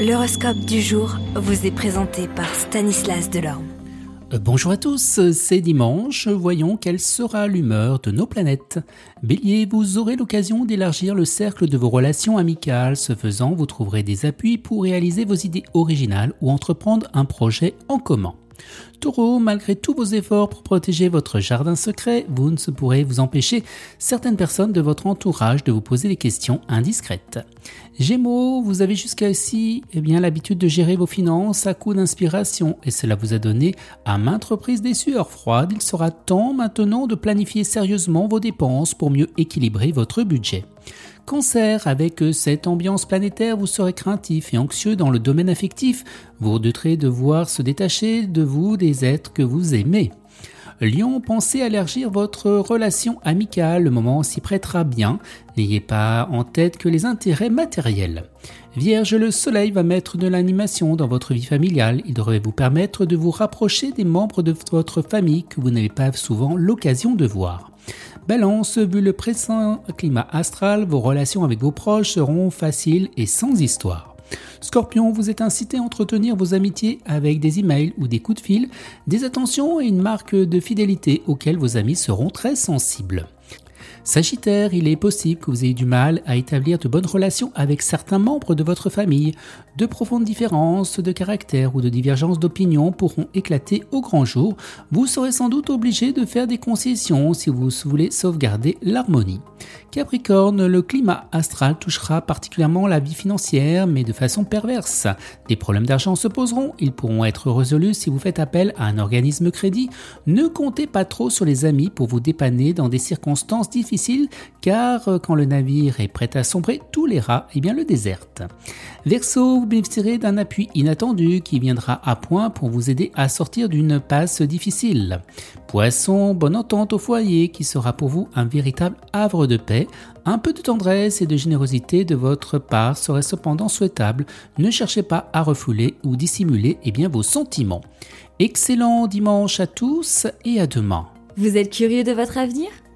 L'horoscope du jour vous est présenté par Stanislas Delorme. Euh, bonjour à tous, c'est dimanche, voyons quelle sera l'humeur de nos planètes. Bélier, vous aurez l'occasion d'élargir le cercle de vos relations amicales, ce faisant vous trouverez des appuis pour réaliser vos idées originales ou entreprendre un projet en commun. Taureau, malgré tous vos efforts pour protéger votre jardin secret, vous ne pourrez vous empêcher certaines personnes de votre entourage de vous poser des questions indiscrètes. Gémeaux, vous avez jusqu'ici eh bien l'habitude de gérer vos finances à coup d'inspiration et cela vous a donné à maintes reprises des sueurs froides. Il sera temps maintenant de planifier sérieusement vos dépenses pour mieux équilibrer votre budget. Cancer, avec cette ambiance planétaire, vous serez craintif et anxieux dans le domaine affectif. Vous redouterez de voir se détacher de vous des êtres que vous aimez. Lion, pensez à élargir votre relation amicale, le moment s'y prêtera bien. N'ayez pas en tête que les intérêts matériels. Vierge, le soleil va mettre de l'animation dans votre vie familiale. Il devrait vous permettre de vous rapprocher des membres de votre famille que vous n'avez pas souvent l'occasion de voir. Balance, vu le présent climat astral, vos relations avec vos proches seront faciles et sans histoire. Scorpion, vous êtes incité à entretenir vos amitiés avec des emails ou des coups de fil, des attentions et une marque de fidélité auxquelles vos amis seront très sensibles. Sagittaire, il est possible que vous ayez du mal à établir de bonnes relations avec certains membres de votre famille. De profondes différences de caractère ou de divergences d'opinion pourront éclater au grand jour. Vous serez sans doute obligé de faire des concessions si vous voulez sauvegarder l'harmonie. Capricorne, le climat astral touchera particulièrement la vie financière, mais de façon perverse. Des problèmes d'argent se poseront, ils pourront être résolus si vous faites appel à un organisme crédit. Ne comptez pas trop sur les amis pour vous dépanner dans des circonstances difficiles, car euh, quand le navire est prêt à sombrer, tous les rats eh bien, le désertent. Verseau, vous bénéficierez d'un appui inattendu qui viendra à point pour vous aider à sortir d'une passe difficile. Poisson, bonne entente au foyer qui sera pour vous un véritable havre de paix. Un peu de tendresse et de générosité de votre part serait cependant souhaitable. Ne cherchez pas à refouler ou dissimuler eh bien, vos sentiments. Excellent dimanche à tous et à demain. Vous êtes curieux de votre avenir?